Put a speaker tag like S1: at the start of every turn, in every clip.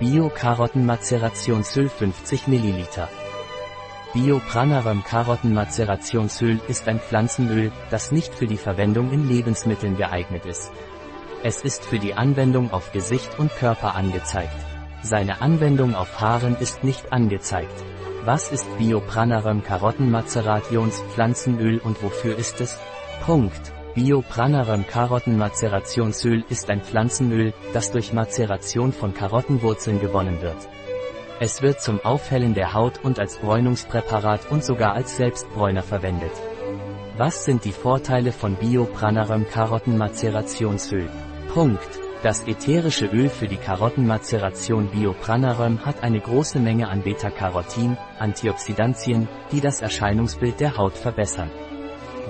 S1: Bio-Karottenmacerationsöl 50 ml. Bio-Pranarum Karottenmacerationsöl ist ein Pflanzenöl, das nicht für die Verwendung in Lebensmitteln geeignet ist. Es ist für die Anwendung auf Gesicht und Körper angezeigt. Seine Anwendung auf Haaren ist nicht angezeigt. Was ist Biopranarum Karottenmacerations Pflanzenöl und wofür ist es? Punkt. Biopranarum Karottenmacerationsöl ist ein Pflanzenöl, das durch Mazeration von Karottenwurzeln gewonnen wird. Es wird zum Aufhellen der Haut und als Bräunungspräparat und sogar als Selbstbräuner verwendet. Was sind die Vorteile von Biopranarum Karottenmacerationsöl? Punkt. Das ätherische Öl für die Karottenmazeration Biopranarum hat eine große Menge an Beta-Carotin, Antioxidantien, die das Erscheinungsbild der Haut verbessern.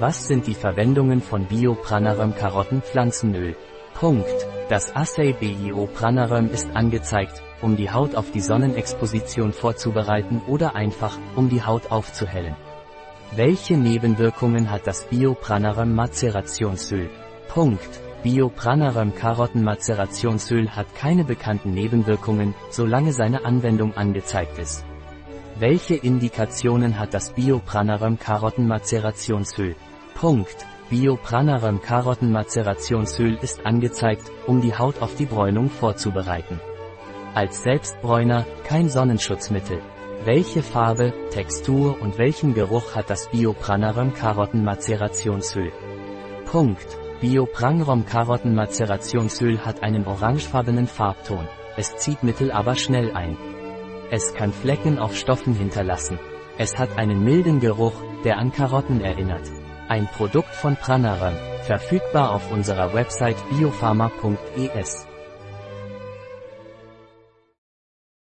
S1: Was sind die Verwendungen von Biopranarum Karottenpflanzenöl? Punkt. Das Assay BIO Pranarum ist angezeigt, um die Haut auf die Sonnenexposition vorzubereiten oder einfach, um die Haut aufzuhellen. Welche Nebenwirkungen hat das Biopranarum Macerationsöl? Punkt. Biopranarum Karottenmacerationsöl hat keine bekannten Nebenwirkungen, solange seine Anwendung angezeigt ist. Welche Indikationen hat das Biopranarum Karottenmacerationsöl? Punkt. Biopranarum Karottenmacerationsöl ist angezeigt, um die Haut auf die Bräunung vorzubereiten. Als Selbstbräuner, kein Sonnenschutzmittel. Welche Farbe, Textur und welchen Geruch hat das Biopranarum Karottenmacerationsöl? Punkt. Bioprangram Karottenmacerationsöl hat einen orangefarbenen Farbton. Es zieht Mittel aber schnell ein. Es kann Flecken auf Stoffen hinterlassen. Es hat einen milden Geruch, der an Karotten erinnert. Ein Produkt von Pranaram, verfügbar auf unserer Website biopharma.es.